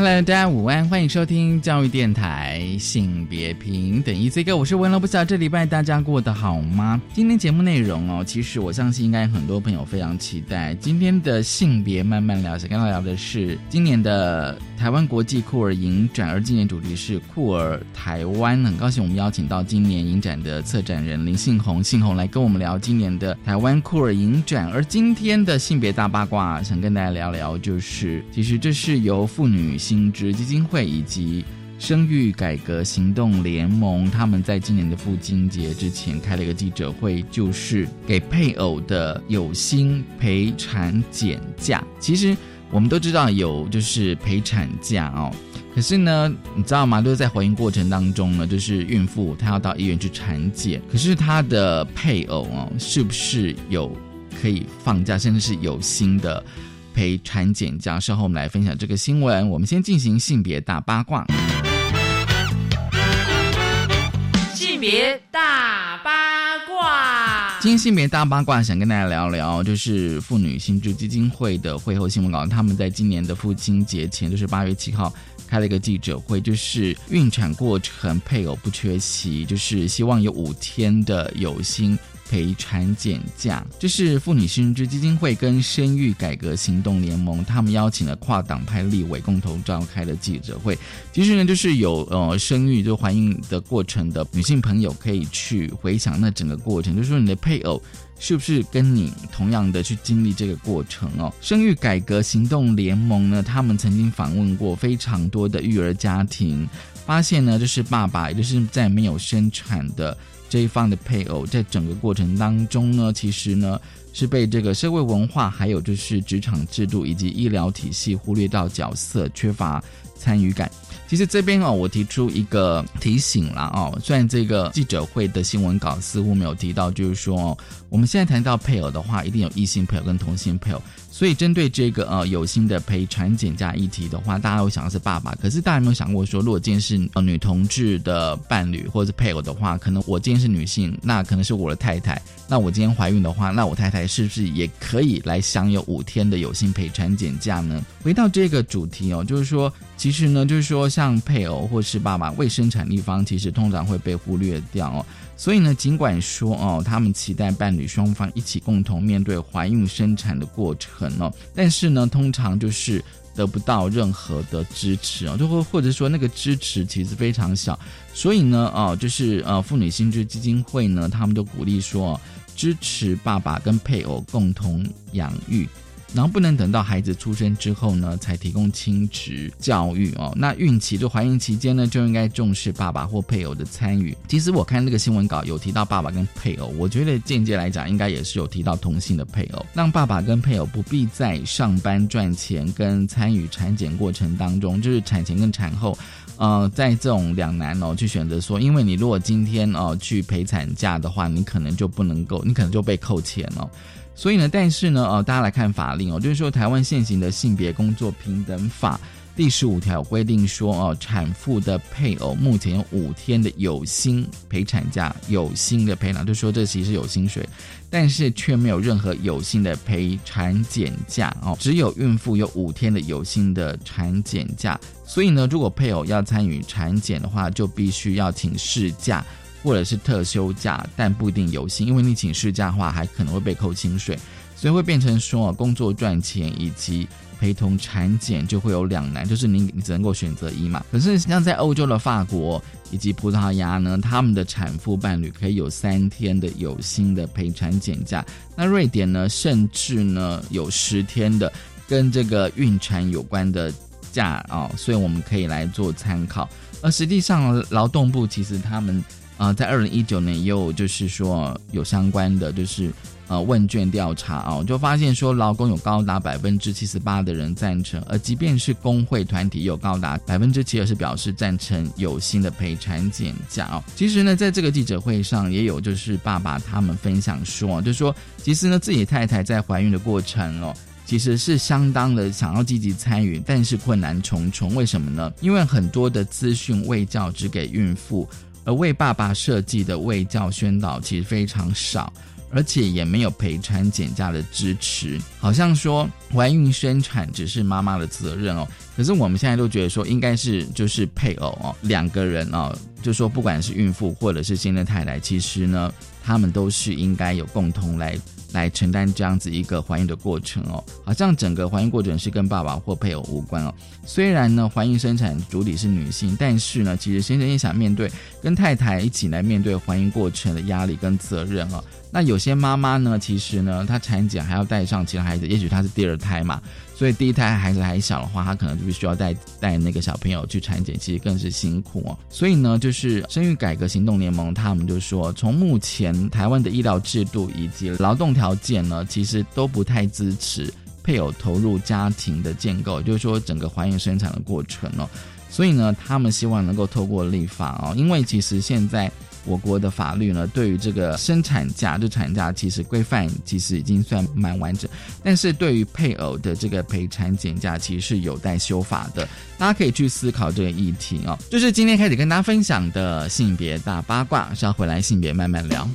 Hello，大家午安，欢迎收听教育电台性别平等 Easy Go，我是文乐，不知道这礼拜大家过得好吗？今天节目内容哦，其实我相信应该很多朋友非常期待。今天的性别慢慢聊，想跟大家聊的是今年的。台湾国际酷儿影展，而今年主题是酷儿台湾。很高兴我们邀请到今年影展的策展人林信宏，信宏来跟我们聊今年的台湾酷儿影展。而今天的性别大八卦，想跟大家聊聊，就是其实这是由妇女新知基金会以及生育改革行动联盟，他们在今年的父亲节之前开了一个记者会，就是给配偶的有薪陪产检假。其实。我们都知道有就是陪产假哦，可是呢，你知道吗？就是在怀孕过程当中呢，就是孕妇她要到医院去产检，可是她的配偶哦，是不是有可以放假，甚至是有薪的陪产检假？稍后我们来分享这个新闻。我们先进行性别大八卦，性别大八卦。今天性别大八卦，想跟大家聊聊，就是妇女新知基金会的会后新闻稿。他们在今年的父亲节前，就是八月七号，开了一个记者会，就是孕产过程配偶不缺席，就是希望有五天的有薪。陪产检假，这是妇女新知基金会跟生育改革行动联盟，他们邀请了跨党派立委共同召开的记者会。其实呢，就是有呃生育就怀孕的过程的女性朋友可以去回想那整个过程，就是说你的配偶是不是跟你同样的去经历这个过程哦。生育改革行动联盟呢，他们曾经访问过非常多的育儿家庭，发现呢，就是爸爸，也就是在没有生产的。这一方的配偶在整个过程当中呢，其实呢是被这个社会文化，还有就是职场制度以及医疗体系忽略到角色，缺乏参与感。其实这边哦，我提出一个提醒啦哦，虽然这个记者会的新闻稿似乎没有提到，就是说我们现在谈到配偶的话，一定有异性配偶跟同性配偶。所以，针对这个呃有心的陪产检假议题的话，大家会想的是爸爸。可是，大家有没有想过说，如果今天是呃女同志的伴侣或者是配偶的话，可能我今天是女性，那可能是我的太太。那我今天怀孕的话，那我太太是不是也可以来享有五天的有薪陪产检假呢？回到这个主题哦，就是说，其实呢，就是说，像配偶或是爸爸未生产一方，其实通常会被忽略掉哦。所以呢，尽管说哦，他们期待伴侣双方一起共同面对怀孕生产的过程哦，但是呢，通常就是得不到任何的支持哦，就会或者说那个支持其实非常小。所以呢，哦，就是呃，妇女心智基金会呢，他们都鼓励说，支持爸爸跟配偶共同养育。然后不能等到孩子出生之后呢，才提供亲职教育哦。那孕期就怀孕期间呢，就应该重视爸爸或配偶的参与。其实我看那个新闻稿有提到爸爸跟配偶，我觉得间接来讲，应该也是有提到同性的配偶，让爸爸跟配偶不必在上班赚钱跟参与产检过程当中，就是产前跟产后，呃，在这种两难哦，去选择说，因为你如果今天哦去陪产假的话，你可能就不能够，你可能就被扣钱哦。所以呢，但是呢，呃，大家来看法令哦，就是说台湾现行的性别工作平等法第十五条规定说，哦，产妇的配偶目前有五天的有薪陪产假，有薪的陪产，就说这其实有薪水，但是却没有任何有薪的陪产检假哦，只有孕妇有五天的有薪的产检假。所以呢，如果配偶要参与产检的话，就必须要请事假。或者是特休假，但不一定有薪，因为你请事假的话，还可能会被扣薪水，所以会变成说工作赚钱以及陪同产检就会有两难，就是你你只能够选择一嘛。可是像在欧洲的法国以及葡萄牙呢，他们的产妇伴侣可以有三天的有薪的陪产检假，那瑞典呢，甚至呢有十天的跟这个孕产有关的假啊，所以我们可以来做参考。而实际上，劳动部其实他们。啊，在二零一九年也有，就是说有相关的，就是呃问卷调查啊，就发现说劳工有高达百分之七十八的人赞成，而即便是工会团体有高达百分之七十是表示赞成有新的陪产减假哦。其实呢，在这个记者会上也有就是爸爸他们分享说，就说其实呢自己太太在怀孕的过程哦。其实是相当的想要积极参与，但是困难重重。为什么呢？因为很多的资讯未教只给孕妇，而为爸爸设计的卫教宣导其实非常少，而且也没有陪产减价的支持。好像说怀孕生产只是妈妈的责任哦，可是我们现在都觉得说应该是就是配偶哦，两个人哦，就说不管是孕妇或者是新的太太，其实呢，他们都是应该有共同来。来承担这样子一个怀孕的过程哦，好像整个怀孕过程是跟爸爸或配偶无关哦。虽然呢，怀孕生产主体是女性，但是呢，其实先生也想面对跟太太一起来面对怀孕过程的压力跟责任哦。那有些妈妈呢，其实呢，她产检还要带上其他孩子，也许她是第二胎嘛，所以第一胎孩子还小的话，她可能就必须要带带那个小朋友去产检，其实更是辛苦哦。所以呢，就是生育改革行动联盟他们就说，从目前台湾的医疗制度以及劳动条件呢，其实都不太支持配偶投入家庭的建构，就是说整个怀孕生产的过程哦。所以呢，他们希望能够透过立法哦，因为其实现在。我国的法律呢，对于这个生产假就产假，其实规范其实已经算蛮完整，但是对于配偶的这个陪产减假，其实是有待修法的。大家可以去思考这个议题哦。就是今天开始跟大家分享的性别大八卦，是要回来性别慢慢聊。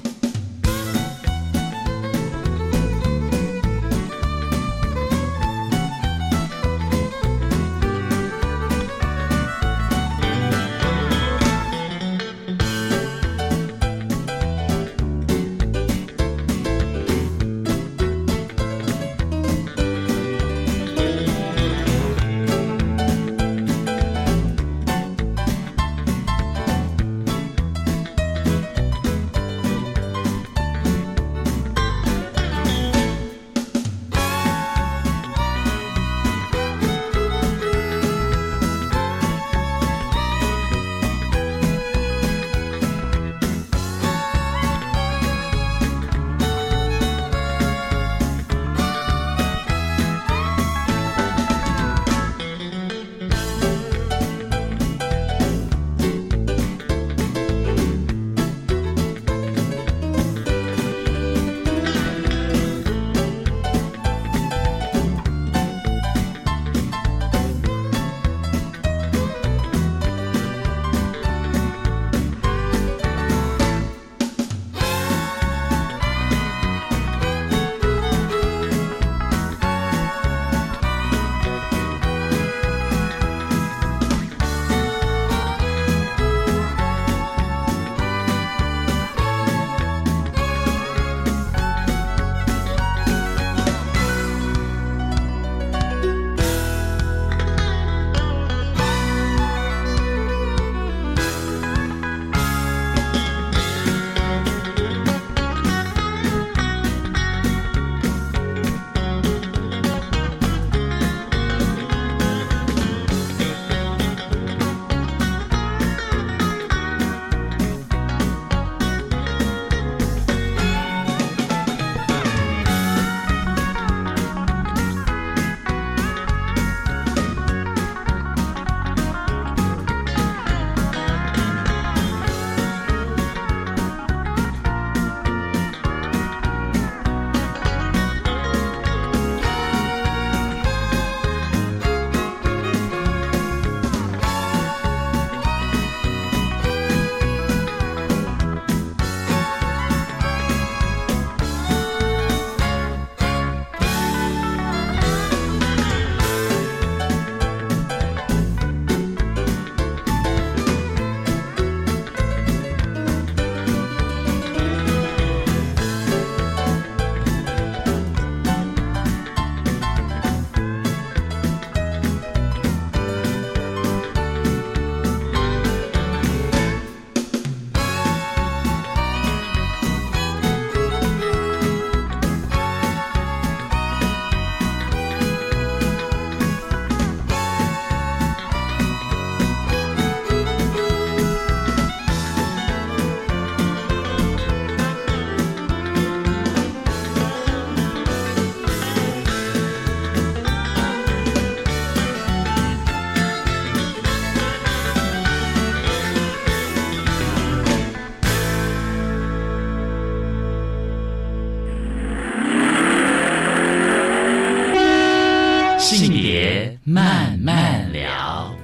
性别慢慢聊。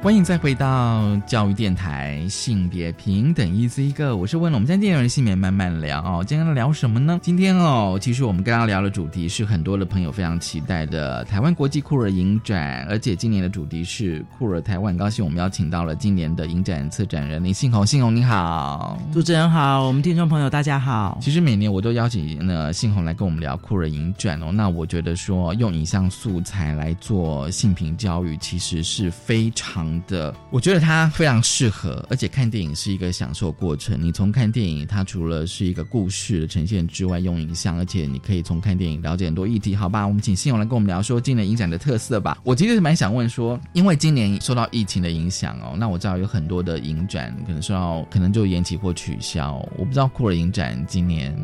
欢迎再回到教育电台性别平等一 Z 一个，我是问了我们今天电人性别慢慢聊哦。今天聊什么呢？今天哦，其实我们刚刚聊的主题是很多的朋友非常期待的台湾国际酷儿影展，而且今年的主题是酷儿台湾。很高兴我们邀请到了今年的影展策展人林信宏，信宏你好，主持人好，我们听众朋友大家好。其实每年我都邀请呢信宏来跟我们聊酷儿影展哦。那我觉得说用影像素材来做性平教育，其实是非常。的，我觉得它非常适合，而且看电影是一个享受过程。你从看电影，它除了是一个故事的呈现之外，用影像，而且你可以从看电影了解很多议题。好吧，我们请信勇来跟我们聊说今年影展的特色吧。我其实蛮想问说，因为今年受到疫情的影响哦，那我知道有很多的影展可能受到可能就延期或取消。我不知道酷儿影展今年。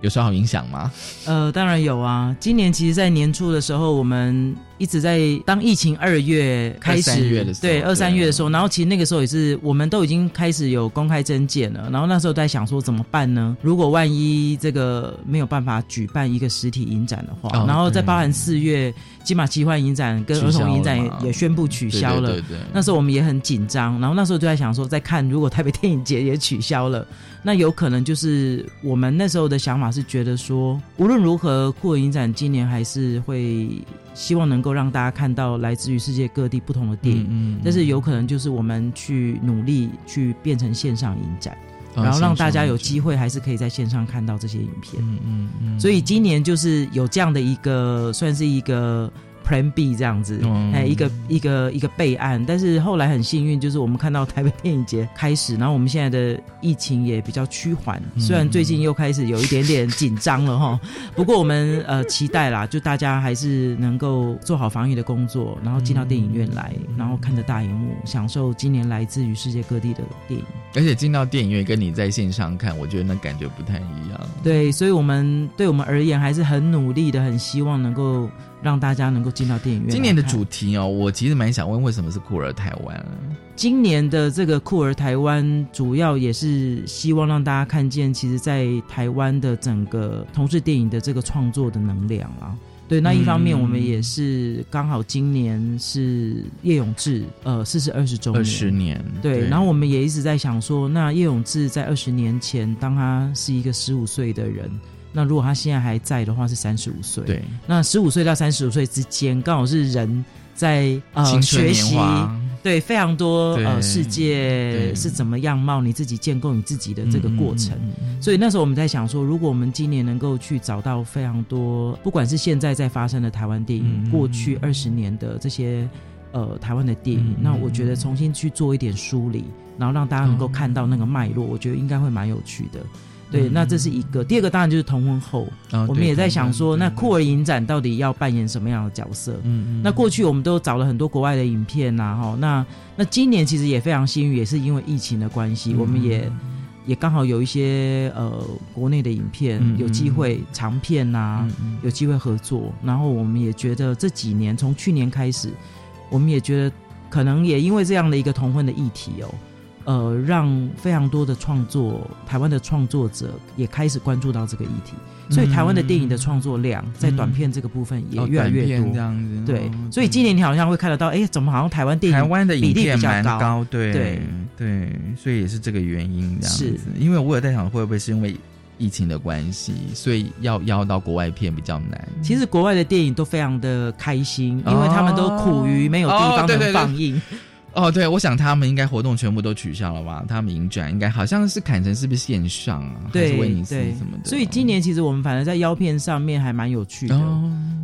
有受好影响吗？呃，当然有啊。今年其实，在年初的时候，我们一直在当疫情二月开始，对二三月的时候，然后其实那个时候也是，我们都已经开始有公开征件了。然后那时候在想说怎么办呢？如果万一这个没有办法举办一个实体影展的话，然后再包含四月金马奇幻影展跟儿童影展也也宣布取消了。那时候我们也很紧张。然后那时候就在想说，在看如果台北电影节也取消了。那有可能就是我们那时候的想法是觉得说，无论如何，酷儿影展今年还是会希望能够让大家看到来自于世界各地不同的电影。嗯，但是有可能就是我们去努力去变成线上影展，然后让大家有机会还是可以在线上看到这些影片。嗯嗯嗯。所以今年就是有这样的一个，算是一个。Plan B 这样子，哎，一个一个一个备案，但是后来很幸运，就是我们看到台北电影节开始，然后我们现在的疫情也比较趋缓，虽然最近又开始有一点点紧张了哈，不过我们呃期待啦，就大家还是能够做好防疫的工作，然后进到电影院来，然后看着大荧幕，享受今年来自于世界各地的电影。而且进到电影院跟你在线上看，我觉得那感觉不太一样。对，所以我们对我们而言还是很努力的，很希望能够。让大家能够进到电影院。今年的主题哦，我其实蛮想问，为什么是酷儿台湾？今年的这个酷儿台湾，主要也是希望让大家看见，其实，在台湾的整个同志电影的这个创作的能量啊。对，那一方面，我们也是刚好今年是叶永志呃四十二十周年，二十年。对，然后我们也一直在想说，那叶永志在二十年前，当他是一个十五岁的人。那如果他现在还在的话，是三十五岁。对，那十五岁到三十五岁之间，刚好是人在呃学习，对，非常多呃世界是怎么样貌，你自己建构你自己的这个过程。所以那时候我们在想说，如果我们今年能够去找到非常多，不管是现在在发生的台湾电影，过去二十年的这些呃台湾的电影，那我觉得重新去做一点梳理，然后让大家能够看到那个脉络，我觉得应该会蛮有趣的。对，那这是一个。第二个当然就是同婚后，我们也在想说，那酷儿影展到底要扮演什么样的角色？嗯嗯。那过去我们都找了很多国外的影片呐，哈。那那今年其实也非常幸运，也是因为疫情的关系，我们也也刚好有一些呃国内的影片有机会长片呐，有机会合作。然后我们也觉得这几年从去年开始，我们也觉得可能也因为这样的一个同婚的议题哦。呃，让非常多的创作，台湾的创作者也开始关注到这个议题，所以台湾的电影的创作量在短片这个部分也越来越多。这样子，对，所以今年你好像会看得到，哎，怎么好像台湾电影台湾的比例比较高？对对对，所以也是这个原因这样子。因为我有在想，会不会是因为疫情的关系，所以要邀到国外片比较难。其实国外的电影都非常的开心，因为他们都苦于没有地方能放映。哦，对，我想他们应该活动全部都取消了吧？他们影展应该好像是砍成是不是线上啊？对，威尼斯什么的。所以今年其实我们反而在腰片上面还蛮有趣的，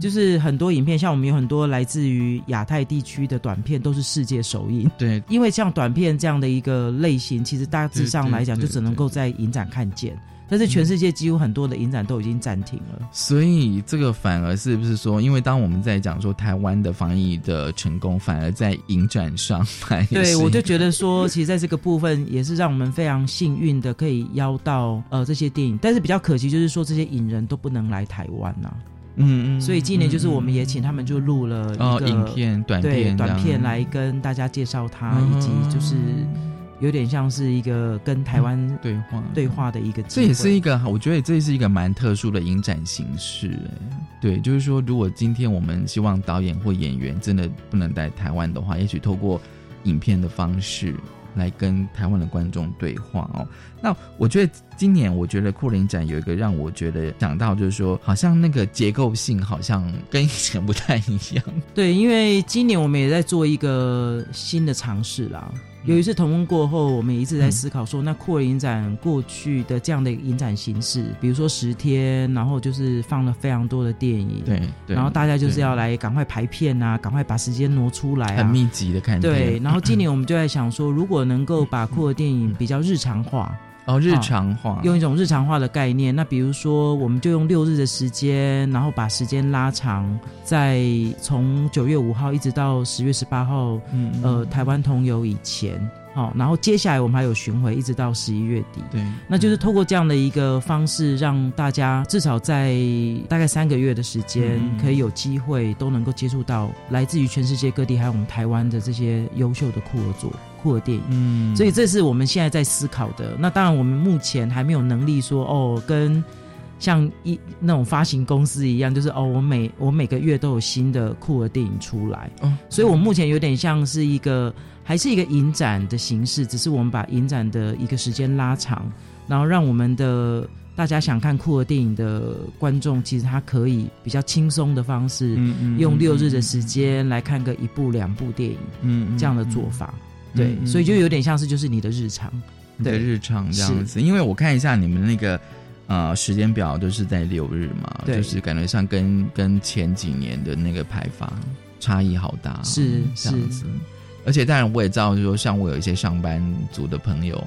就是很多影片，像我们有很多来自于亚太地区的短片，都是世界首映。对，因为像短片这样的一个类型，其实大致上来讲，就只能够在影展看见。但是全世界几乎很多的影展都已经暂停了，所以这个反而是不是说，因为当我们在讲说台湾的防疫的成功，反而在影展上，对我就觉得说，其实在这个部分也是让我们非常幸运的，可以邀到呃这些电影，但是比较可惜就是说这些影人都不能来台湾呐，嗯嗯，所以今年就是我们也请他们就录了一个影片短片短片来跟大家介绍他，以及就是。有点像是一个跟台湾对话对话的一个，这也是一个我觉得这是一个蛮特殊的影展形式。对，就是说，如果今天我们希望导演或演员真的不能在台湾的话，也许透过影片的方式。来跟台湾的观众对话哦。那我觉得今年，我觉得库林展有一个让我觉得想到，就是说，好像那个结构性好像跟以前不太一样。对，因为今年我们也在做一个新的尝试啦。有一次同工过后，我们也一直在思考说，那酷儿影展过去的这样的影展形式，比如说十天，然后就是放了非常多的电影，对，然后大家就是要来赶快排片啊，赶快把时间挪出来，很密集的看。对，然后今年 我们就在想说，如果能够把酷儿电影比较日常化。哦，日常化，用一种日常化的概念。那比如说，我们就用六日的时间，然后把时间拉长，在从九月五号一直到十月十八号，嗯呃，台湾同游以前。好，然后接下来我们还有巡回，一直到十一月底。对，那就是透过这样的一个方式，让大家至少在大概三个月的时间，可以有机会都能够接触到来自于全世界各地，还有我们台湾的这些优秀的酷儿作、酷儿电影。嗯，所以这是我们现在在思考的。那当然，我们目前还没有能力说哦，跟像一那种发行公司一样，就是哦，我每我每个月都有新的酷儿电影出来。哦，所以我目前有点像是一个。还是一个影展的形式，只是我们把影展的一个时间拉长，然后让我们的大家想看酷儿电影的观众，其实他可以比较轻松的方式，嗯嗯用六日的时间来看个一部两部电影，嗯，这样的做法，对，所以就有点像是就是你的日常，你的日常这样子。因为我看一下你们那个呃时间表都是在六日嘛，就是感觉上跟跟前几年的那个排法差异好大，是这样子。而且当然，我也知道，就是说，像我有一些上班族的朋友，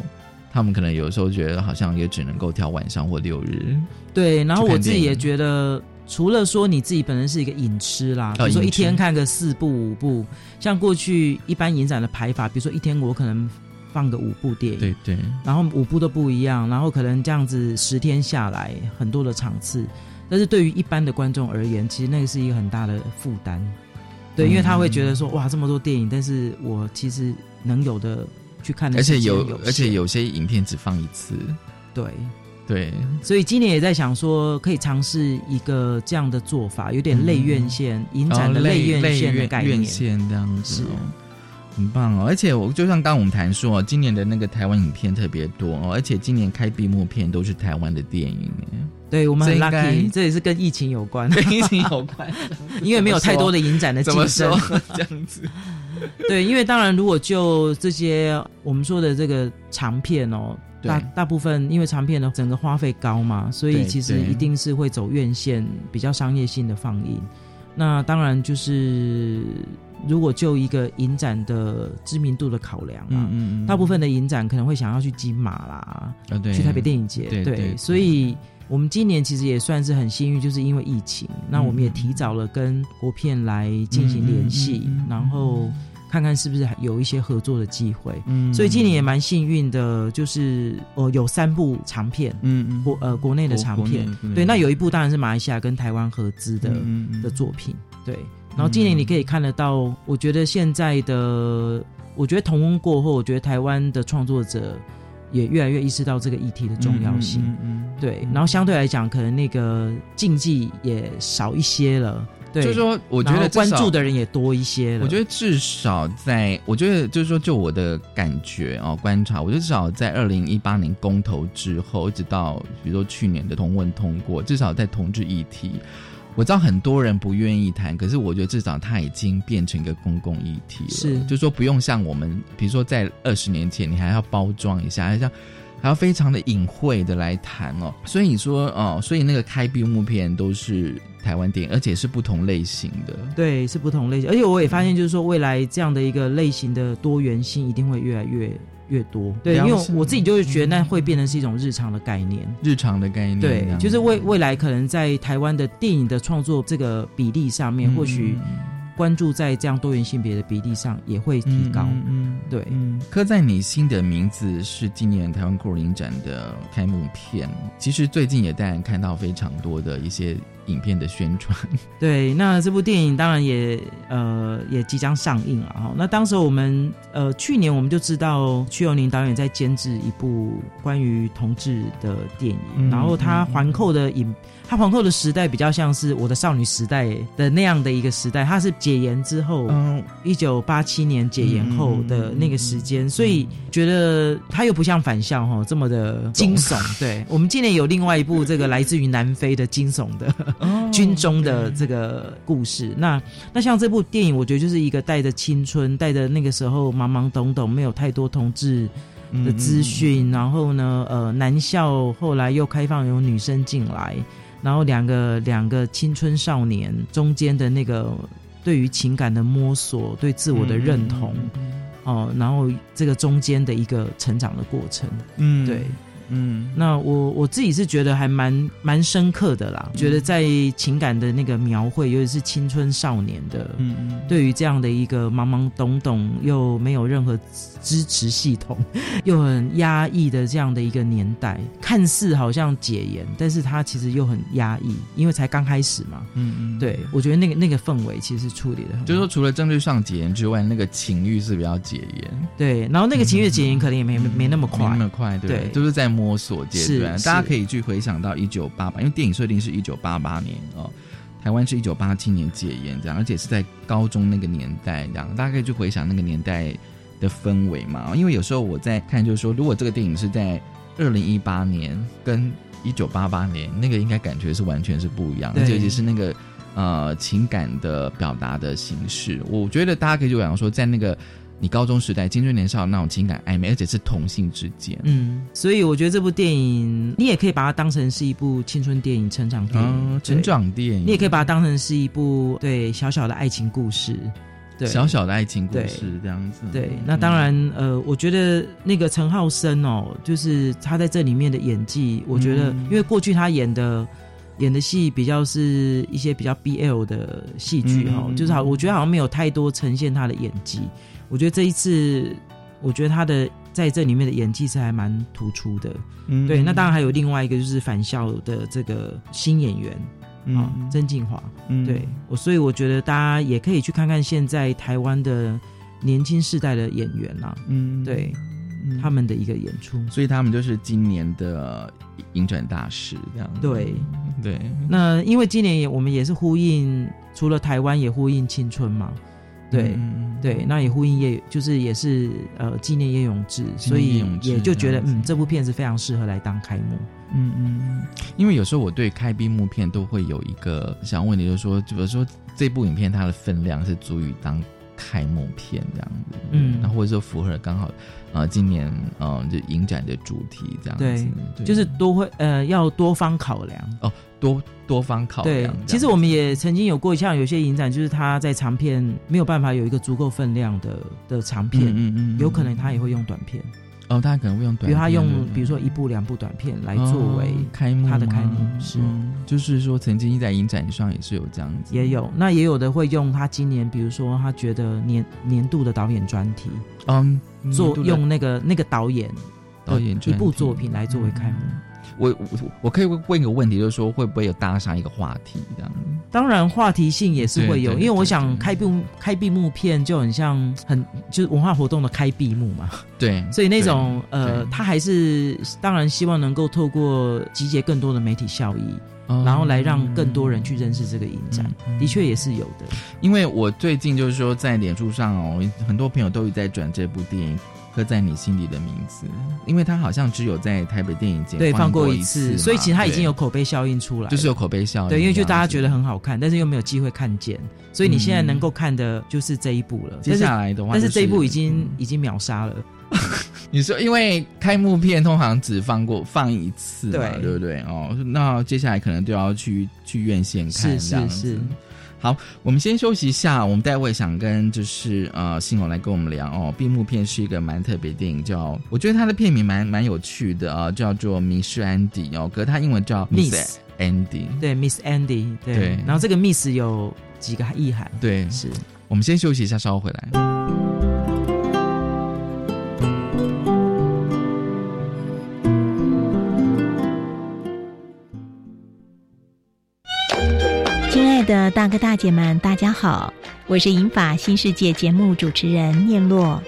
他们可能有时候觉得好像也只能够挑晚上或六日。对，然后我自己也觉得，除了说你自己本身是一个影痴啦，比如说一天看个四部五部，像过去一般影展的排法，比如说一天我可能放个五部电影，对对，然后五部都不一样，然后可能这样子十天下来很多的场次，但是对于一般的观众而言，其实那个是一个很大的负担。对，因为他会觉得说，哇，这么多电影，但是我其实能有的去看的，而且有，而且有些影片只放一次。对，对，所以今年也在想说，可以尝试一个这样的做法，有点类院线影展的类院线的概念，这样子，很棒哦。而且我就像刚我们谈说，今年的那个台湾影片特别多哦，而且今年开闭幕片都是台湾的电影。对我们很 lucky，这也是跟疫情有关，跟疫情有关，因为没有太多的影展的竞争，这样子。对，因为当然，如果就这些我们说的这个长片哦，大大部分因为长片的整个花费高嘛，所以其实一定是会走院线比较商业性的放映。那当然就是，如果就一个影展的知名度的考量啊，嗯嗯，大部分的影展可能会想要去金马啦，啊对，去台北电影节，对，所以。我们今年其实也算是很幸运，就是因为疫情，那我们也提早了跟国片来进行联系，然后看看是不是有一些合作的机会。嗯，所以今年也蛮幸运的，就是哦有三部长片，嗯嗯，国呃国内的长片，对，那有一部当然是马来西亚跟台湾合资的的作品，对。然后今年你可以看得到，我觉得现在的，我觉得同温过后，我觉得台湾的创作者。也越来越意识到这个议题的重要性，对，然后相对来讲，可能那个禁忌也少一些了，对，就是说，我觉得关注的人也多一些了。我觉得至少在，我觉得就是说，就我的感觉啊，观察，我觉得至少在二零一八年公投之后，一直到比如说去年的同文通过，至少在同志议题。我知道很多人不愿意谈，可是我觉得至少它已经变成一个公共议题了。是，就说不用像我们，比如说在二十年前，你还要包装一下，还要还要非常的隐晦的来谈哦。所以你说哦，所以那个开闭幕片都是台湾电影，而且是不同类型的。对，是不同类型，而且我也发现，就是说未来这样的一个类型的多元性一定会越来越。越多，对，因为我自己就是觉得那会变成是一种日常的概念，日常的概念，对，就是未未来可能在台湾的电影的创作这个比例上面，或许关注在这样多元性别的比例上也会提高，嗯，对。刻在你心的名字是今年台湾酷影展的开幕片，其实最近也当然看到非常多的一些影片的宣传。对，那这部电影当然也呃也即将上映了哈。那当时我们呃去年我们就知道屈友宁导演在监制一部关于同志的电影，然后他环扣的影。他皇后的时代比较像是我的少女时代的那样的一个时代，它是解严之后，一九八七年解严后的那个时间，所以觉得他又不像反校哈这么的惊悚。对我们今年有另外一部这个来自于南非的惊悚的 军中的这个故事，那那像这部电影，我觉得就是一个带着青春，带着那个时候懵懵懂懂，没有太多同志的资讯，然后呢，呃，男校后来又开放有女生进来。然后两个两个青春少年中间的那个对于情感的摸索，对自我的认同，哦，然后这个中间的一个成长的过程，嗯，对。嗯，那我我自己是觉得还蛮蛮深刻的啦，觉得在情感的那个描绘，尤其是青春少年的，嗯嗯，对于这样的一个懵懵懂懂又没有任何支持系统，又很压抑的这样的一个年代，看似好像解严，但是他其实又很压抑，因为才刚开始嘛，嗯嗯，对我觉得那个那个氛围其实处理的，就是说除了政治上解严之外，那个情欲是比较解严，对，然后那个情欲解严可能也没没那么快，那么快，对。对，就是在。摸索阶段，大家可以去回想到一九八八，因为电影设定是一九八八年哦，台湾是一九八七年戒烟这样，而且是在高中那个年代这样，大家可以去回想那个年代的氛围嘛。因为有时候我在看，就是说，如果这个电影是在二零一八年跟一九八八年，那个应该感觉是完全是不一样，而且是那个呃情感的表达的形式。我觉得大家可以就讲说，在那个。你高中时代青春年少那种情感暧昧，而且是同性之间，嗯，所以我觉得这部电影，你也可以把它当成是一部青春电影、成长电影、成长电影，你也可以把它当成是一部对小小的爱情故事，对。小小的爱情故事这样子。对，那当然，呃，我觉得那个陈浩生哦，就是他在这里面的演技，我觉得，因为过去他演的演的戏比较是一些比较 BL 的戏剧哈，就是好，我觉得好像没有太多呈现他的演技。我觉得这一次，我觉得他的在这里面的演技是还蛮突出的。嗯，对。那当然还有另外一个就是返校的这个新演员啊，曾静华。嗯，对。我所以我觉得大家也可以去看看现在台湾的年轻世代的演员啊，嗯，对，他们的一个演出。所以他们就是今年的影展大使这样。对对。那因为今年也我们也是呼应，除了台湾也呼应青春嘛。对对，那也呼应叶，就是也是呃纪念叶永志，所以也就觉得嗯，这部片子非常适合来当开幕。嗯嗯，因为有时候我对开闭幕片都会有一个想问你，就是说，比如说这部影片它的分量是足以当开幕片这样子，嗯，然后或者说符合刚好呃今年嗯就影展的主题这样子，对，就是多会呃要多方考量哦。多多方考量。对，其实我们也曾经有过像有些影展，就是他在长片没有办法有一个足够分量的的长片，嗯嗯，有可能他也会用短片。哦，大家可能会用短，比如他用，比如说一部两部短片来作为开幕，他的开幕是，就是说曾经在影展上也是有这样子，也有，那也有的会用他今年，比如说他觉得年年度的导演专题，嗯，做用那个那个导演导演一部作品来作为开幕。我我我可以问一个问题，就是说会不会有搭上一个话题这样？当然，话题性也是会有，因为我想开闭开闭幕片就很像很就是文化活动的开闭幕嘛。对，所以那种呃，他还是当然希望能够透过集结更多的媒体效益，然后来让更多人去认识这个影展。的确也是有的，因为我最近就是说在脸书上哦，很多朋友都在转这部电影。刻在你心里的名字，因为它好像只有在台北电影节对放过一次，所以其实它已经有口碑效应出来，就是有口碑效应。对，因为就大家觉得很好看，但是又没有机会看见，所以你现在能够看的就是这一部了。接下来的话，但是这一部已经已经秒杀了。你说，因为开幕片通常只放过放一次嘛，对不对？哦，那接下来可能都要去去院线看，是是是。好，我们先休息一下。我们待会想跟就是呃，信友来跟我们聊哦。闭幕片是一个蛮特别电影，叫我觉得它的片名蛮蛮有趣的啊，叫做《迷失安迪》哦，可是它英文叫 Miss Andy，对，Miss Andy，对。然后这个 Miss 有几个意涵？对，是。我们先休息一下，稍后回来。大哥大姐们，大家好，我是银法新世界节目主持人念洛。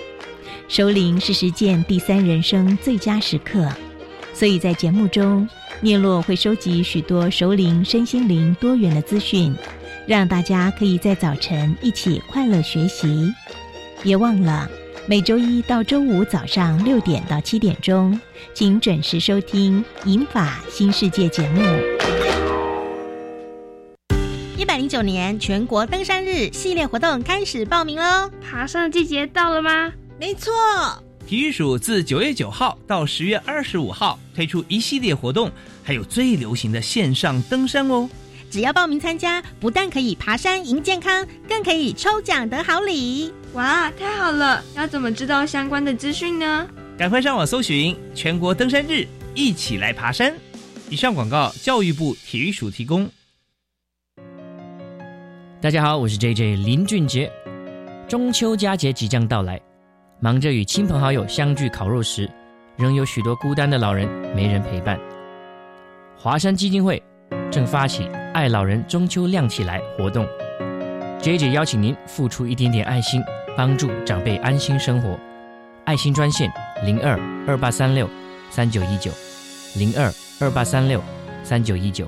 熟龄是实践第三人生最佳时刻，所以在节目中，念洛会收集许多熟龄身心灵多元的资讯，让大家可以在早晨一起快乐学习。别忘了每周一到周五早上六点到七点钟，请准时收听银法新世界节目。一百零九年全国登山日系列活动开始报名喽！爬山的季节到了吗？没错，体育署自九月九号到十月二十五号推出一系列活动，还有最流行的线上登山哦！只要报名参加，不但可以爬山赢健康，更可以抽奖得好礼！哇，太好了！要怎么知道相关的资讯呢？赶快上网搜寻全国登山日，一起来爬山！以上广告，教育部体育署提供。大家好，我是 J J 林俊杰。中秋佳节即将到来，忙着与亲朋好友相聚烤肉时，仍有许多孤单的老人没人陪伴。华山基金会正发起“爱老人中秋亮起来”活动，J J 邀请您付出一点点爱心，帮助长辈安心生活。爱心专线零二二八三六三九一九零二二八三六三九一九。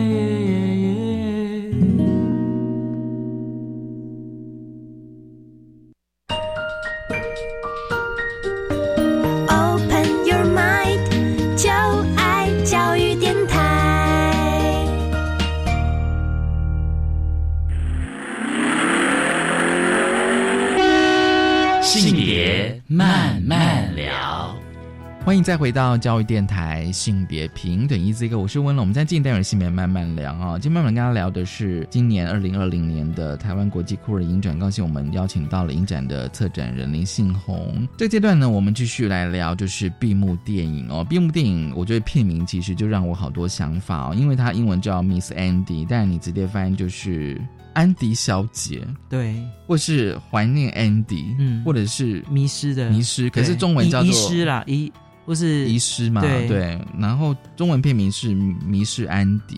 欢迎再回到教育电台性别平等一字一个，我是温龙。我们在进单元性别慢慢聊啊，今天慢慢跟大家聊的是今年二零二零年的台湾国际酷儿影展。高兴我们邀请到了影展的策展人林信宏。这个阶段呢，我们继续来聊就是闭幕电影哦。闭幕电影，我觉得片名其实就让我好多想法哦，因为它英文叫 Miss Andy，但你直接翻译就是安迪小姐，对，或是怀念 Andy，嗯，或者是迷失的迷失，可是中文叫做遗失啦，遗。不是遗失嘛？对，然后中文片名是《迷失安迪》，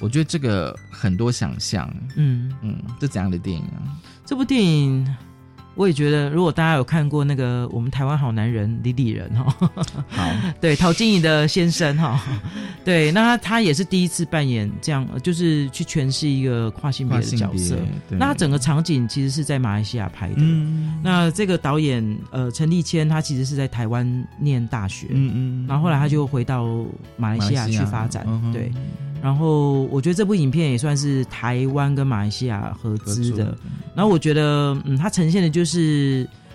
我觉得这个很多想象。嗯嗯，这怎样的电影啊？这部电影。我也觉得，如果大家有看过那个我们台湾好男人李李仁哈，好，对陶晶莹的先生哈，对，那他他也是第一次扮演这样，就是去诠释一个跨性别的角色。那他整个场景其实是在马来西亚拍的。那这个导演呃陈立谦，他其实是在台湾念大学，嗯嗯，然后后来他就回到马来西亚去发展，对。然后我觉得这部影片也算是台湾跟马来西亚合资的。然后我觉得，嗯，它呈现的就是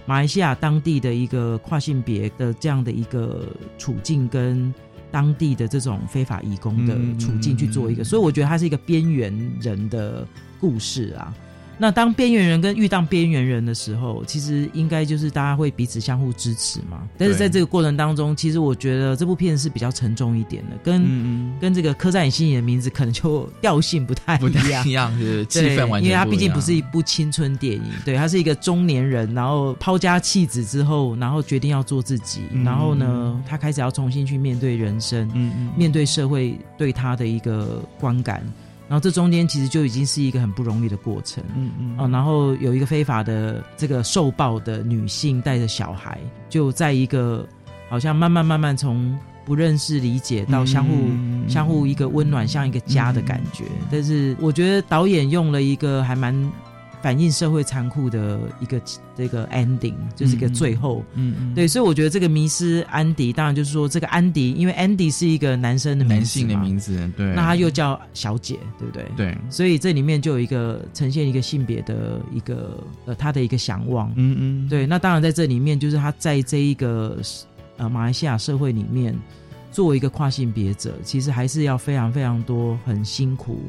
马来西亚当地的一个跨性别的这样的一个处境，跟当地的这种非法移工的处境去做一个。所以我觉得它是一个边缘人的故事啊。那当边缘人跟遇到边缘人的时候，其实应该就是大家会彼此相互支持嘛。但是在这个过程当中，其实我觉得这部片是比较沉重一点的，跟跟这个刻在你心里的名字可能就调性不太不太一样，是气氛完全因为它毕竟不是一部青春电影，对，他是一个中年人，然后抛家弃子之后，然后决定要做自己，然后呢，他开始要重新去面对人生，嗯嗯。面对社会对他的一个观感。然后这中间其实就已经是一个很不容易的过程，嗯嗯，啊，然后有一个非法的这个受暴的女性带着小孩，就在一个好像慢慢慢慢从不认识理解到相互相互一个温暖像一个家的感觉，但是我觉得导演用了一个还蛮。反映社会残酷的一个这个 ending，就是一个最后，嗯嗯，对，所以我觉得这个迷失安迪，当然就是说这个安迪，因为安迪是一个男生的男性的名字，对，那他又叫小姐，对不对？对，所以这里面就有一个呈现一个性别的一个呃他的一个向往，嗯嗯，对，那当然在这里面就是他在这一个呃马来西亚社会里面作为一个跨性别者，其实还是要非常非常多很辛苦。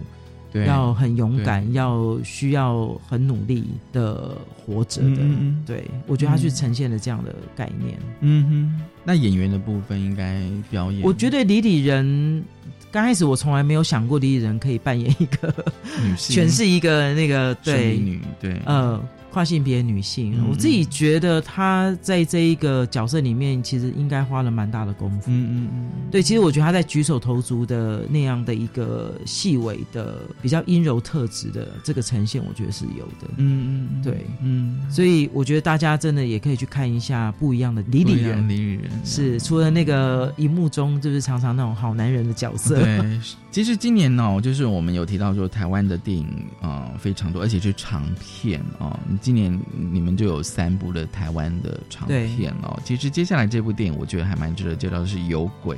要很勇敢，要需要很努力的活着的。对，我觉得他去呈现了这样的概念。嗯哼，那演员的部分应该表演，我觉得李李仁刚开始我从来没有想过李李仁可以扮演一个女性，诠释一个那个对女对呃。跨性别女性，我自己觉得她在这一个角色里面，其实应该花了蛮大的功夫。嗯嗯嗯，对，其实我觉得她在举手投足的那样的一个细微的、比较阴柔特质的这个呈现，我觉得是有的。嗯嗯，对，嗯，所以我觉得大家真的也可以去看一下不一样的李李人。李李人是除了那个荧幕中就是常常那种好男人的角色。对，其实今年呢，就是我们有提到说台湾的电影啊非常多，而且是长片啊。今年你们就有三部的台湾的长片哦。其实接下来这部电影，我觉得还蛮值得介绍的是《有鬼》，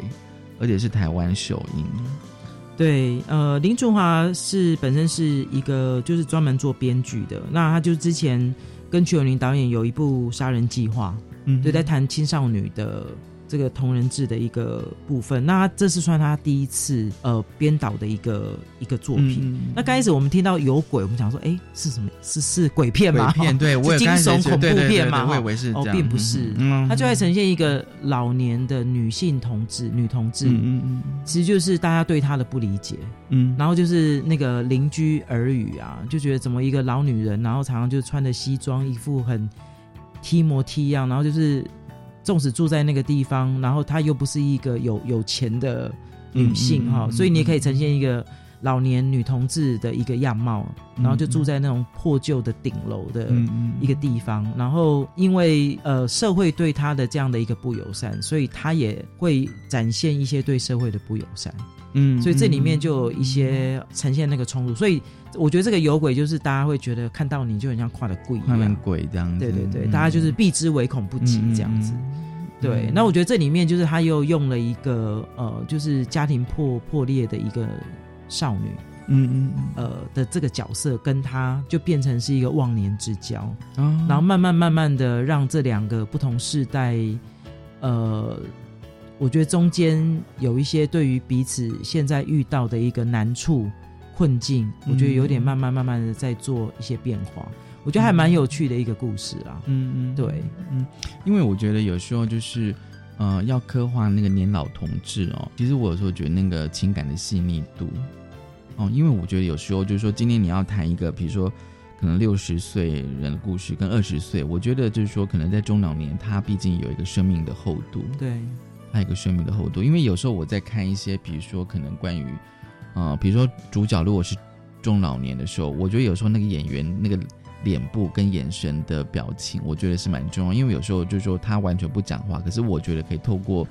而且是台湾首映。对，呃，林俊华是本身是一个就是专门做编剧的，那他就之前跟曲永林导演有一部《杀人计划》，嗯，对，在谈青少年的。这个同人志的一个部分，那这是算他第一次呃编导的一个一个作品。那刚开始我们听到有鬼，我们想说，哎，是什么？是是鬼片吗？鬼片 对，我惊悚恐怖片吗？我以为是哦，并不是，他就在呈现一个老年的女性同志，女同志，嗯嗯，其实就是大家对她的不理解，嗯，然后就是那个邻居耳语啊，就觉得怎么一个老女人，然后常常就穿着西装，一副很踢模踢样，然后就是。纵使住在那个地方，然后她又不是一个有有钱的女性哈，所以你也可以呈现一个老年女同志的一个样貌，然后就住在那种破旧的顶楼的一个地方，然后因为呃社会对她的这样的一个不友善，所以她也会展现一些对社会的不友善。嗯，所以这里面就有一些呈现那个冲突，所以我觉得这个有鬼就是大家会觉得看到你就很像跨的鬼一样，鬼这样子，对对对，大家就是避之唯恐不及这样子。对，那我觉得这里面就是他又用了一个呃，就是家庭破破裂的一个少女，嗯嗯呃的这个角色，跟他就变成是一个忘年之交，然后慢慢慢慢的让这两个不同世代，呃。我觉得中间有一些对于彼此现在遇到的一个难处、困境，我觉得有点慢慢慢慢的在做一些变化。我觉得还蛮有趣的一个故事啊。嗯嗯，对，嗯，因为我觉得有时候就是，呃，要刻画那个年老同志哦，其实我有时候觉得那个情感的细腻度，哦，因为我觉得有时候就是说，今天你要谈一个，比如说可能六十岁人的故事跟二十岁，我觉得就是说，可能在中老年，他毕竟有一个生命的厚度。对。还有一个生命的厚度，因为有时候我在看一些，比如说可能关于，呃，比如说主角如果是中老年的时候，我觉得有时候那个演员那个脸部跟眼神的表情，我觉得是蛮重要。因为有时候就是说他完全不讲话，可是我觉得可以透过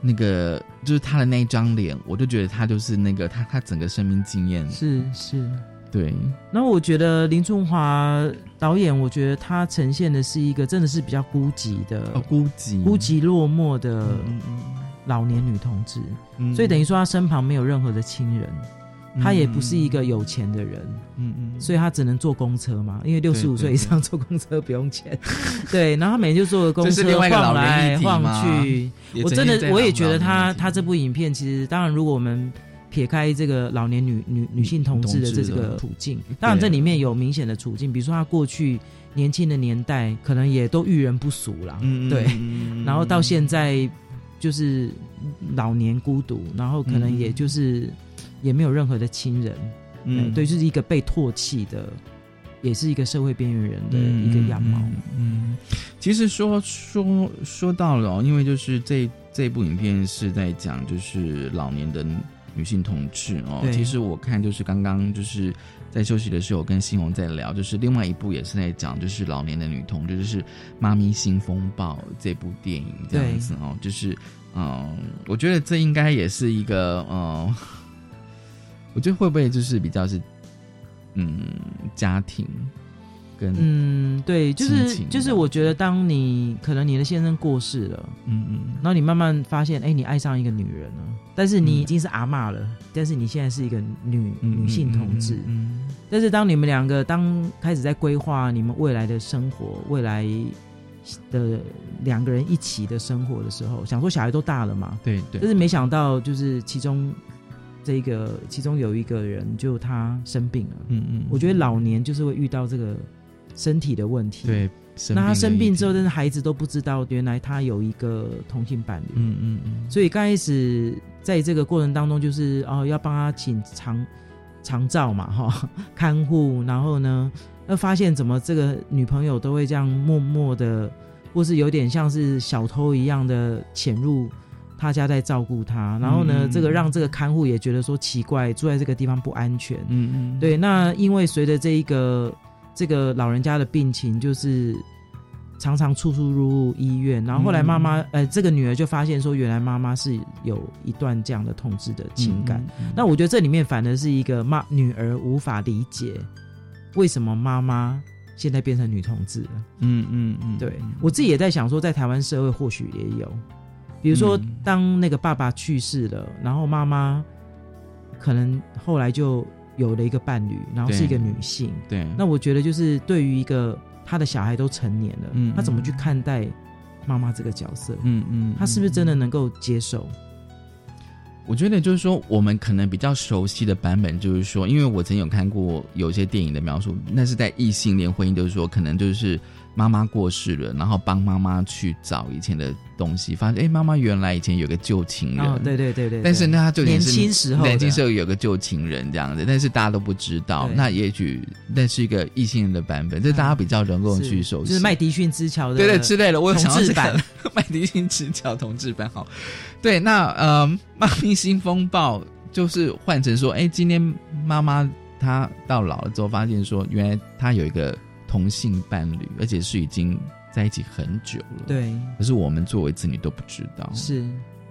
那个就是他的那一张脸，我就觉得他就是那个他他整个生命经验是是。对，那我觉得林春华导演，我觉得他呈现的是一个真的是比较孤寂的、孤寂、孤寂落寞的老年女同志，所以等于说她身旁没有任何的亲人，她也不是一个有钱的人，嗯嗯，所以她只能坐公车嘛，因为六十五岁以上坐公车不用钱，对，然后她每天就坐个公车晃来晃去，我真的我也觉得他他这部影片其实，当然如果我们。撇开这个老年女女女性同志的这个处境，当然这里面有明显的处境，比如说她过去年轻的年代可能也都遇人不淑啦，对，然后到现在就是老年孤独，然后可能也就是也没有任何的亲人，嗯，对，就是一个被唾弃的，也是一个社会边缘人的一个样貌。嗯，其实说说说到了，因为就是这这部影片是在讲就是老年的。女性同志哦，其实我看就是刚刚就是在休息的时候跟新红在聊，就是另外一部也是在讲就是老年的女同志，就是《妈咪新风暴》这部电影这样子哦，就是嗯，我觉得这应该也是一个嗯，我觉得会不会就是比较是嗯家庭。嗯，对，就是就是，我觉得当你可能你的先生过世了，嗯嗯，然后你慢慢发现，哎，你爱上一个女人了，但是你已经是阿妈了，但是你现在是一个女女性同志，嗯，但是当你们两个当开始在规划你们未来的生活，未来的两个人一起的生活的时候，想说小孩都大了嘛，对对，但是没想到就是其中这个其中有一个人就他生病了，嗯嗯，我觉得老年就是会遇到这个身体的问题，对，那他生病之后，但是孩子都不知道原来他有一个同性伴侣，嗯嗯嗯，所以刚开始在这个过程当中，就是哦要帮他请长长照嘛哈，看护，然后呢，那发现怎么这个女朋友都会这样默默的，或是有点像是小偷一样的潜入。他家在照顾他，然后呢，这个让这个看护也觉得说奇怪，住在这个地方不安全。嗯嗯，对。那因为随着这一个这个老人家的病情，就是常常出出入入医院，然后后来妈妈呃，这个女儿就发现说，原来妈妈是有一段这样的统治的情感。那我觉得这里面反而是一个妈女儿无法理解为什么妈妈现在变成女同志了。嗯嗯嗯，对我自己也在想说，在台湾社会或许也有。比如说，当那个爸爸去世了，然后妈妈可能后来就有了一个伴侣，然后是一个女性。对，那我觉得就是对于一个他的小孩都成年了，嗯，他怎么去看待妈妈这个角色？嗯嗯，他是不是真的能够接受？我觉得就是说，我们可能比较熟悉的版本，就是说，因为我曾经有看过有些电影的描述，那是在异性恋婚姻，就是说，可能就是。妈妈过世了，然后帮妈妈去找以前的东西，发现哎，妈妈原来以前有个旧情人。哦，对对对对。但是呢，他就年轻时候，年轻时候有个旧情人这样子，但是大家都不知道。那也许那是一个异性人的版本，这大家比较能够去熟悉。就是麦迪逊之桥的，对对之类的。我有想到版，麦迪逊之桥同志版好。对，那呃，妈咪新风暴就是换成说，哎，今天妈妈她到老了之后，发现说，原来她有一个。同性伴侣，而且是已经在一起很久了。对，可是我们作为子女都不知道。是，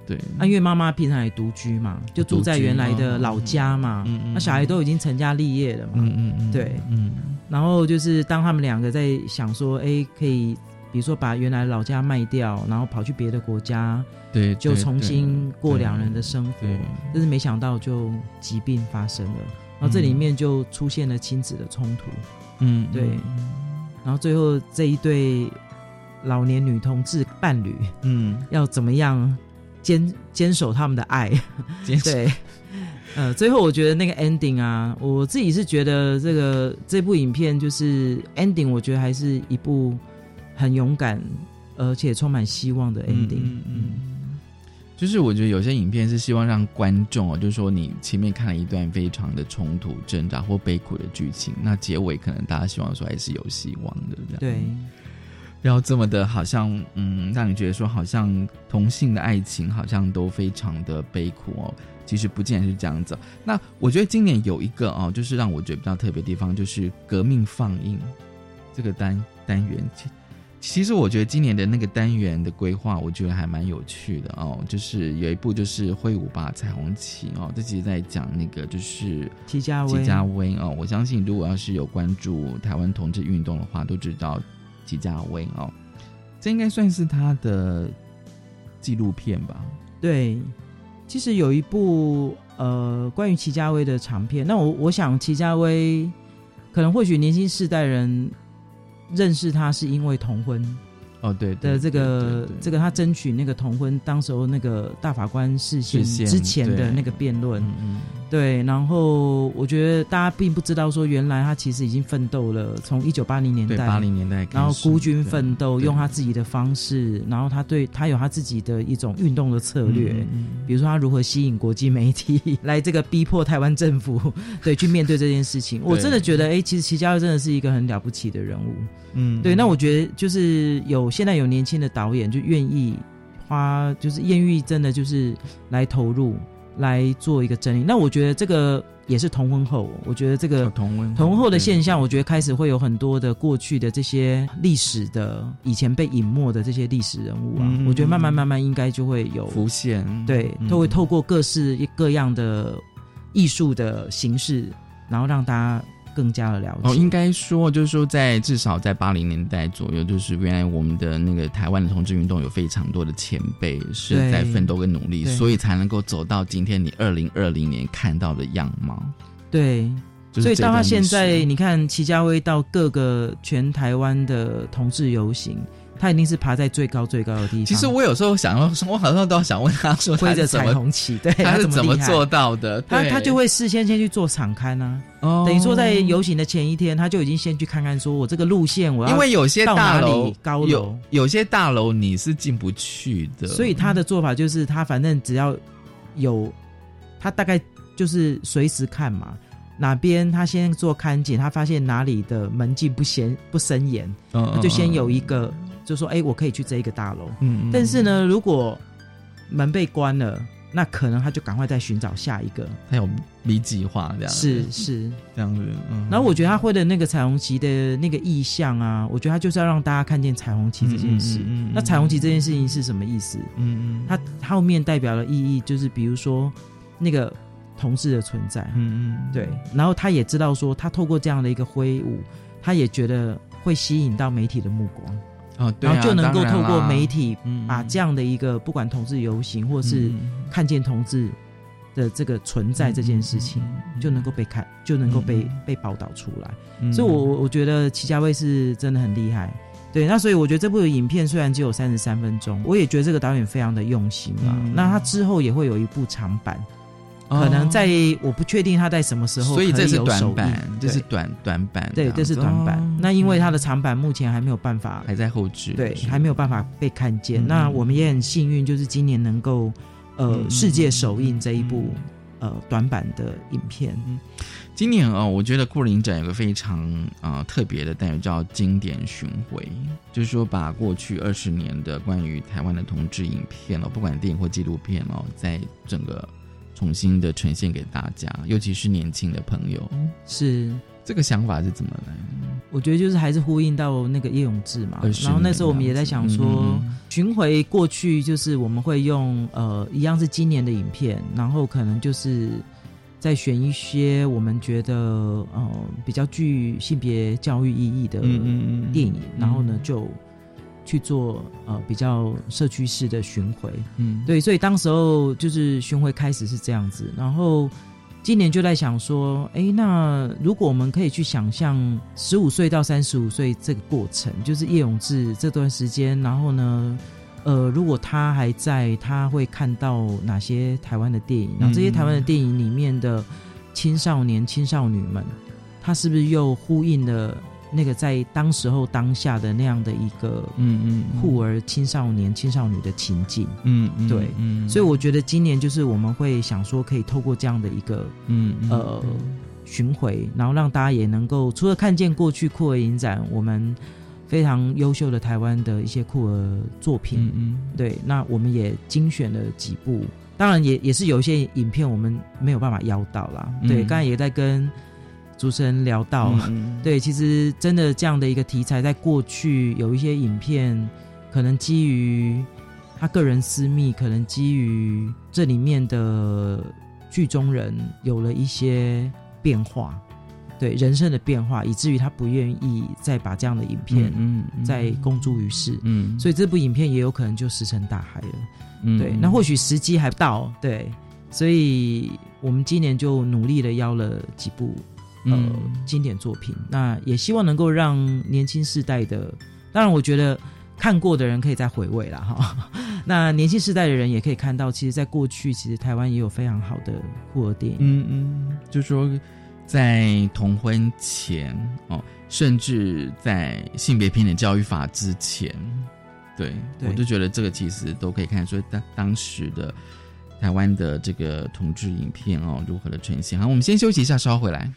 对。那因为妈妈平常也独居嘛，就住在原来的老家嘛。嗯嗯。那小孩都已经成家立业了嘛。嗯嗯嗯。对，嗯。然后就是当他们两个在想说，哎，可以，比如说把原来老家卖掉，然后跑去别的国家，对，就重新过两人的生活。但是没想到，就疾病发生了，然后这里面就出现了亲子的冲突。嗯，对，然后最后这一对老年女同志伴侣，嗯，要怎么样坚坚守他们的爱？对，呃，最后我觉得那个 ending 啊，我自己是觉得这个这部影片就是 ending，我觉得还是一部很勇敢而且充满希望的 ending。嗯。就是我觉得有些影片是希望让观众哦，就是说你前面看了一段非常的冲突、挣扎或悲苦的剧情，那结尾可能大家希望说还是有希望的这样。对，不要这么的好像嗯，让你觉得说好像同性的爱情好像都非常的悲苦哦。其实不见得是这样子。那我觉得今年有一个哦，就是让我觉得比较特别的地方，就是革命放映这个单单元。其实我觉得今年的那个单元的规划，我觉得还蛮有趣的哦。就是有一部就是《挥舞吧彩虹旗》哦，这其实在讲那个就是齐家威。齐家威哦，我相信如果要是有关注台湾同志运动的话，都知道齐家威哦。这应该算是他的纪录片吧？对，其实有一部呃关于齐家威的长片。那我我想齐家威可能或许年轻世代人。认识他是因为同婚，哦对的这个这个他争取那个同婚，当时候那个大法官事先之前的那个辩论。对，然后我觉得大家并不知道说，原来他其实已经奋斗了，从一九八零年代，八零年代，然后孤军奋斗，用他自己的方式，然后他对他有他自己的一种运动的策略，比如说他如何吸引国际媒体来这个逼迫台湾政府，对，去面对这件事情。我真的觉得，哎，其实齐家威真的是一个很了不起的人物。嗯，对，那我觉得就是有现在有年轻的导演就愿意花，就是艳遇真的就是来投入。来做一个整理，那我觉得这个也是同婚后，我觉得这个同婚同婚后的现象，我觉得开始会有很多的过去的这些历史的以前被隐没的这些历史人物啊，我觉得慢慢慢慢应该就会有浮现，对，都会透过各式各样的艺术的形式，然后让大家。更加的了解哦，应该说就是说，在至少在八零年代左右，就是原来我们的那个台湾的同志运动有非常多的前辈是在奋斗跟努力，所以才能够走到今天你二零二零年看到的样貌。对，所以到他现在，你看齐家威到各个全台湾的同志游行，他一定是爬在最高最高的地方。其实我有时候想要，我好像都要想问他说，挥着彩虹旗，对，他是怎么做到的？他他就会事先先去做场刊呢，等于说在游行的前一天，他就已经先去看看，说我这个路线我要因为有些大楼高楼，有些大楼你是进不去的，所以他的做法就是他反正只要有他大概就是随时看嘛。哪边他先做看检，他发现哪里的门禁不显不森严，他就先有一个，就说哎，我可以去这一个大楼。嗯，但是呢，如果门被关了，那可能他就赶快再寻找下一个。他有 B 计划这样。是是这样子。嗯。然后我觉得他会的那个彩虹旗的那个意象啊，我觉得他就是要让大家看见彩虹旗这件事。嗯。那彩虹旗这件事情是什么意思？嗯嗯。它后面代表的意义就是，比如说那个。同事的存在，嗯嗯，对，然后他也知道说，他透过这样的一个挥舞，他也觉得会吸引到媒体的目光，哦，然后就能够透过媒体，把这样的一个不管同志游行，或是看见同志的这个存在这件事情，就能够被看，就能够被被报道出来。所以，我我觉得齐家卫是真的很厉害，对。那所以我觉得这部影片虽然只有三十三分钟，我也觉得这个导演非常的用心啊。那他之后也会有一部长版。可能在我不确定他在什么时候，所以这是短板，这是短短板，对，这是短板。那因为他的长板目前还没有办法，还在后置，对，还没有办法被看见。那我们也很幸运，就是今年能够呃世界首映这一部呃短板的影片。今年啊，我觉得库林展有个非常啊特别的单元，叫经典巡回，就是说把过去二十年的关于台湾的同志影片哦，不管电影或纪录片哦，在整个。重新的呈现给大家，尤其是年轻的朋友，是这个想法是怎么来？我觉得就是还是呼应到那个叶永志嘛。然后那时候我们也在想说，巡回过去就是我们会用呃一样是今年的影片，然后可能就是再选一些我们觉得呃比较具性别教育意义的电影，然后呢就。去做呃比较社区式的巡回，嗯，对，所以当时候就是巡回开始是这样子，然后今年就在想说，哎，那如果我们可以去想象十五岁到三十五岁这个过程，就是叶永志这段时间，然后呢，呃，如果他还在，他会看到哪些台湾的电影？然后这些台湾的电影里面的青少年、青少女们，他是不是又呼应了？那个在当时候当下的那样的一个嗯嗯酷儿青少年青少女的情境。嗯嗯对。嗯。所以我觉得今年就是我们会想说可以透过这样的一个嗯呃巡回，然后让大家也能够除了看见过去酷儿影展我们非常优秀的台湾的一些酷儿作品。嗯对那我们也精选了几部，当然也也是有一些影片我们没有办法邀到啦。对刚才也在跟。主持人聊到，对，其实真的这样的一个题材，在过去有一些影片，可能基于他个人私密，可能基于这里面的剧中人有了一些变化，对人生的变化，以至于他不愿意再把这样的影片再公诸于世，嗯，所以这部影片也有可能就石沉大海了，对，那或许时机还不到，对，所以我们今年就努力的邀了几部。呃，经典作品，那也希望能够让年轻世代的，当然，我觉得看过的人可以再回味了哈。那年轻世代的人也可以看到，其实，在过去，其实台湾也有非常好的酷儿电影。嗯嗯，就说在同婚前哦，甚至在性别平等教育法之前，对我就觉得这个其实都可以看出当当时的台湾的这个同志影片哦，如何的呈现。好，我们先休息一下，稍后回来。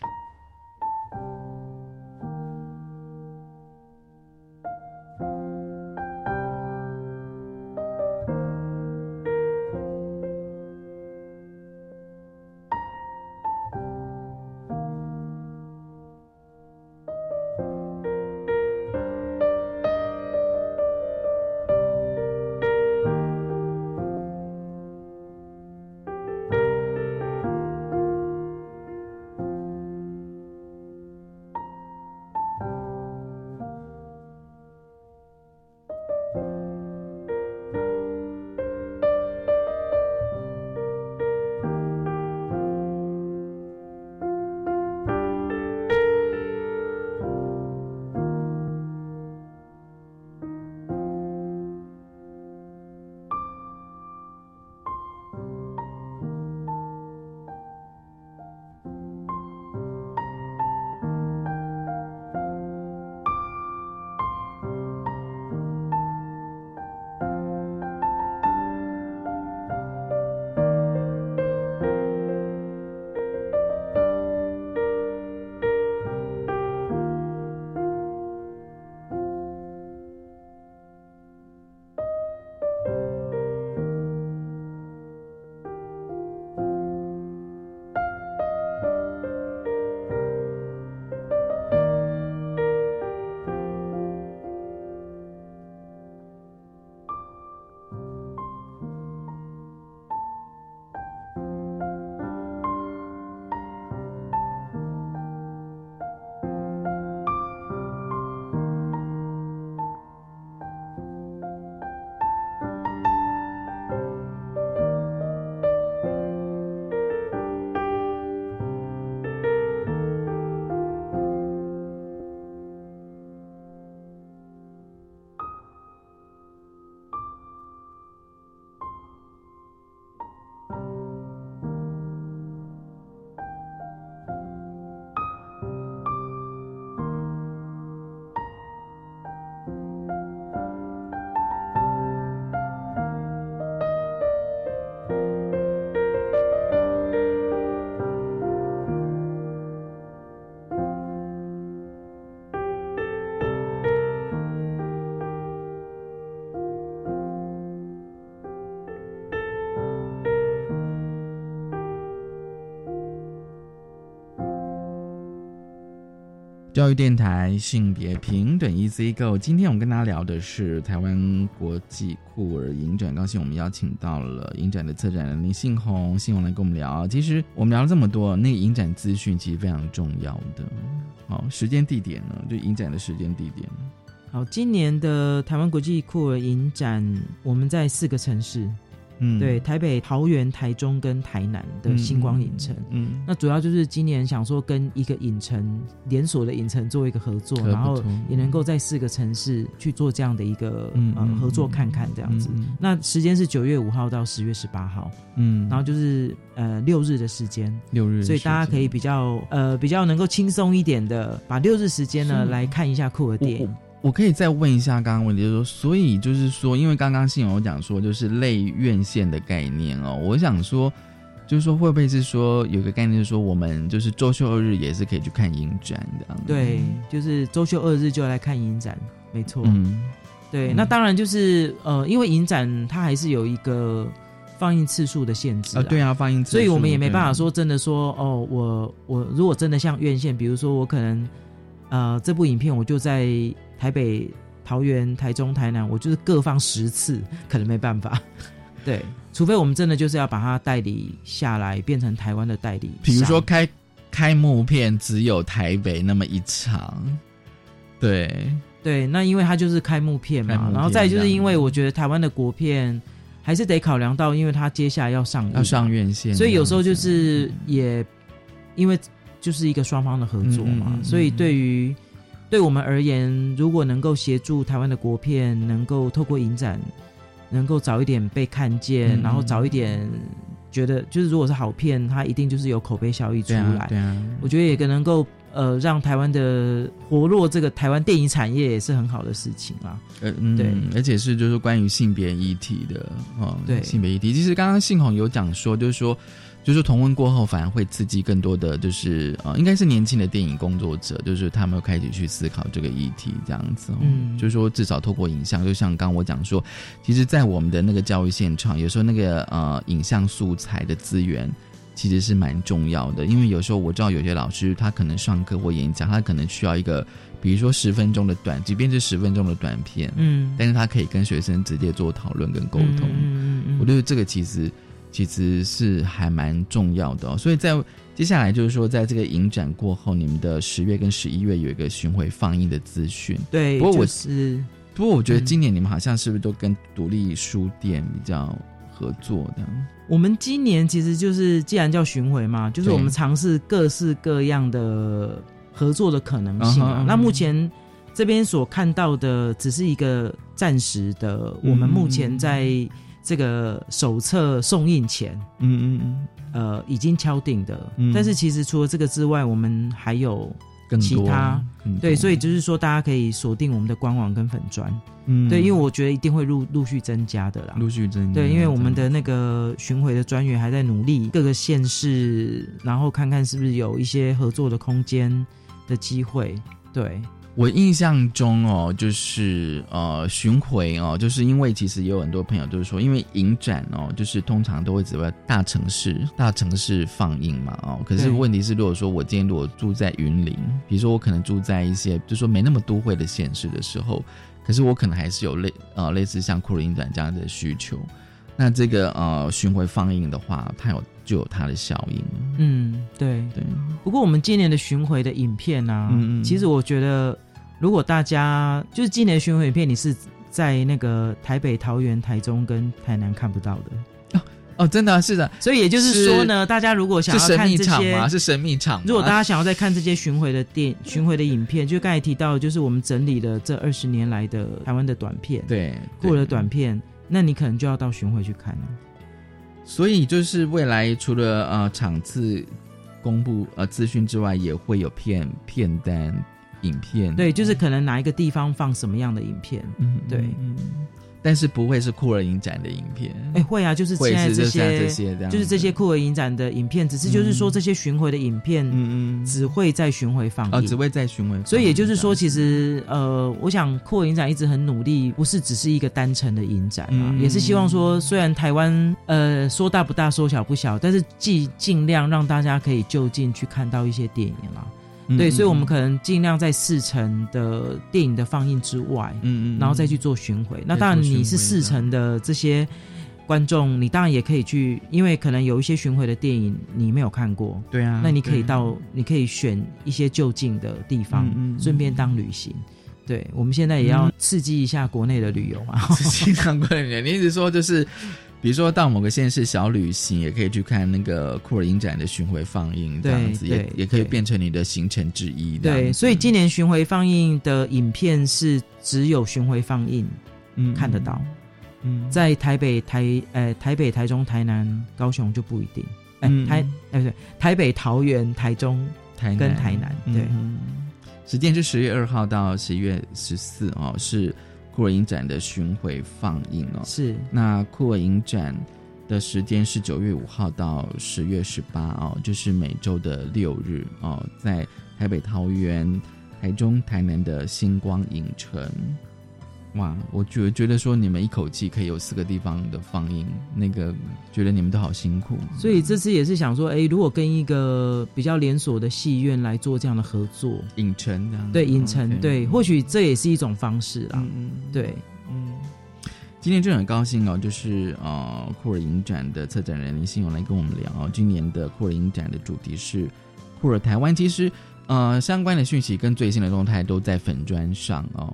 教育电台性别平等 Easy Go，今天我们跟大家聊的是台湾国际酷儿影展。高兴我们邀请到了影展的策展人林信宏，信宏来跟我们聊。其实我们聊了这么多，那个影展资讯其实非常重要的。好，时间地点呢？就影展的时间地点。好，今年的台湾国际酷儿影展，我们在四个城市。嗯，对，台北、桃园、台中跟台南的星光影城，嗯，那主要就是今年想说跟一个影城连锁的影城做一个合作，然后也能够在四个城市去做这样的一个呃合作看看这样子。那时间是九月五号到十月十八号，嗯，然后就是呃六日的时间，六日，所以大家可以比较呃比较能够轻松一点的把六日时间呢来看一下酷儿电影。我可以再问一下刚刚问题，就是说，所以就是说，因为刚刚信友讲说，就是类院线的概念哦，我想说，就是说，会不会是说有个概念，是说我们就是周休二日也是可以去看影展的？对，就是周休二日就来看影展，没错。嗯，对，那当然就是呃，因为影展它还是有一个放映次数的限制啊，对啊，放映，所以我们也没办法说真的说哦，我我如果真的像院线，比如说我可能呃这部影片我就在。台北、桃园、台中、台南，我就是各放十次，可能没办法。对，除非我们真的就是要把它代理下来，变成台湾的代理。比如说开开幕片只有台北那么一场，对对，那因为它就是开幕片嘛，然后再就是因为我觉得台湾的国片还是得考量到，因为它接下来要上要上院线，所以有时候就是也因为就是一个双方的合作嘛，所以对于。对我们而言，如果能够协助台湾的国片，能够透过影展，能够早一点被看见，然后早一点觉得，就是如果是好片，它一定就是有口碑效益出来。对啊，我觉得也可能够呃让台湾的活络这个台湾电影产业也是很好的事情啊。呃，对，而且是就是关于性别议题的啊，对性别议题，其实刚刚信宏有讲说，就是说。就是同温过后，反而会刺激更多的，就是呃，应该是年轻的电影工作者，就是他们开始去思考这个议题，这样子。嗯，就是说，至少透过影像，就像刚我讲说，其实，在我们的那个教育现场，有时候那个呃影像素材的资源其实是蛮重要的，因为有时候我知道有些老师他可能上课或演讲，他可能需要一个，比如说十分钟的短，即便是十分钟的短片，嗯，但是他可以跟学生直接做讨论跟沟通。嗯嗯嗯，我觉得这个其实。其实是还蛮重要的，所以在接下来就是说，在这个影展过后，你们的十月跟十一月有一个巡回放映的资讯。对，不过我是，不过我觉得今年你们好像是不是都跟独立书店比较合作的？我们今年其实就是既然叫巡回嘛，就是我们尝试各式各样的合作的可能性。那目前这边所看到的只是一个暂时的，我们目前在。这个手册送印前，嗯嗯嗯，呃，已经敲定的。但是其实除了这个之外，我们还有其他，对，所以就是说大家可以锁定我们的官网跟粉砖，嗯，对，因为我觉得一定会陆陆续增加的啦，陆续增加。对，因为我们的那个巡回的专员还在努力各个县市，然后看看是不是有一些合作的空间的机会，对。我印象中哦，就是呃巡回哦，就是因为其实也有很多朋友都是说，因为影展哦，就是通常都会只在大城市、大城市放映嘛哦。可是问题是，如果说我今天如果住在云林，比如说我可能住在一些就说没那么都会的县市的时候，可是我可能还是有类呃类似像酷儿影展这样的需求。那这个呃巡回放映的话，它有就有它的效应。嗯，对对。不过我们今年的巡回的影片呢，嗯嗯其实我觉得。如果大家就是今年巡回影片，你是在那个台北、桃园、台中跟台南看不到的哦哦，真的是的。所以也就是说呢，大家如果想要看这些，是神秘场。如果大家想要再看这些巡回的电、巡回的影片，就刚才提到，就是我们整理了这二十年来的台湾的短片，对，过了短片，那你可能就要到巡回去看了。所以就是未来除了呃场次公布呃资讯之外，也会有片片单。影片。对，就是可能哪一个地方放什么样的影片，嗯，对，嗯，但是不会是酷儿影展的影片，哎，会啊，就是现在这些这些就是这些酷儿影展的影片，只是就是说这些巡回的影片，嗯嗯，只会在巡回放，哦，只会在巡回，所以也就是说，其实呃，我想酷儿影展一直很努力，不是只是一个单程的影展啊，也是希望说，虽然台湾呃说大不大，说小不小，但是尽尽量让大家可以就近去看到一些电影啦。对，所以我们可能尽量在四成的电影的放映之外，嗯嗯，然后再去做巡回。那当然你是四成的这些观众，你当然也可以去，因为可能有一些巡回的电影你没有看过，对啊，那你可以到，你可以选一些就近的地方，顺便当旅行。对，我们现在也要刺激一下国内的旅游啊，刺激上国内旅游。你一直说就是。比如说到某个县市小旅行，也可以去看那个库尔影展的巡回放映，这样子也也可以变成你的行程之一。对，所以今年巡回放映的影片是只有巡回放映，嗯，看得到。嗯，在台北、台呃台北、台中、台南、高雄就不一定。哎，台哎不对，台北、桃园、台中、台跟台南。对，时间是十月二号到十一月十四哦，是。库尔影展的巡回放映哦，是那酷儿影展的时间是九月五号到十月十八哦，就是每周的六日哦，在台北、桃园、台中、台南的星光影城。哇，我觉觉得说你们一口气可以有四个地方的放映，那个觉得你们都好辛苦。所以这次也是想说，哎，如果跟一个比较连锁的戏院来做这样的合作，影城这样，对影城，对，或许这也是一种方式啦。嗯，对，嗯。今天真的很高兴哦，就是呃，库尔影展的策展人林心勇来跟我们聊哦。今年的库尔影展的主题是库尔台湾，其实呃，相关的讯息跟最新的动态都在粉砖上哦。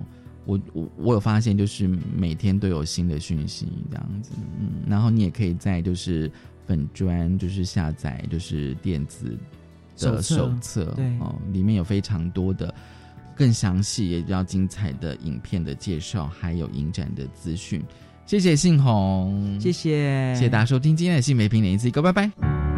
我我我有发现，就是每天都有新的讯息这样子，嗯，然后你也可以在就是粉砖就是下载就是电子的手册，对哦，里面有非常多的更详细也比较精彩的影片的介绍，还有影展的资讯。谢谢信宏，谢谢谢谢大家收听今天的新美评点一次，一个拜拜。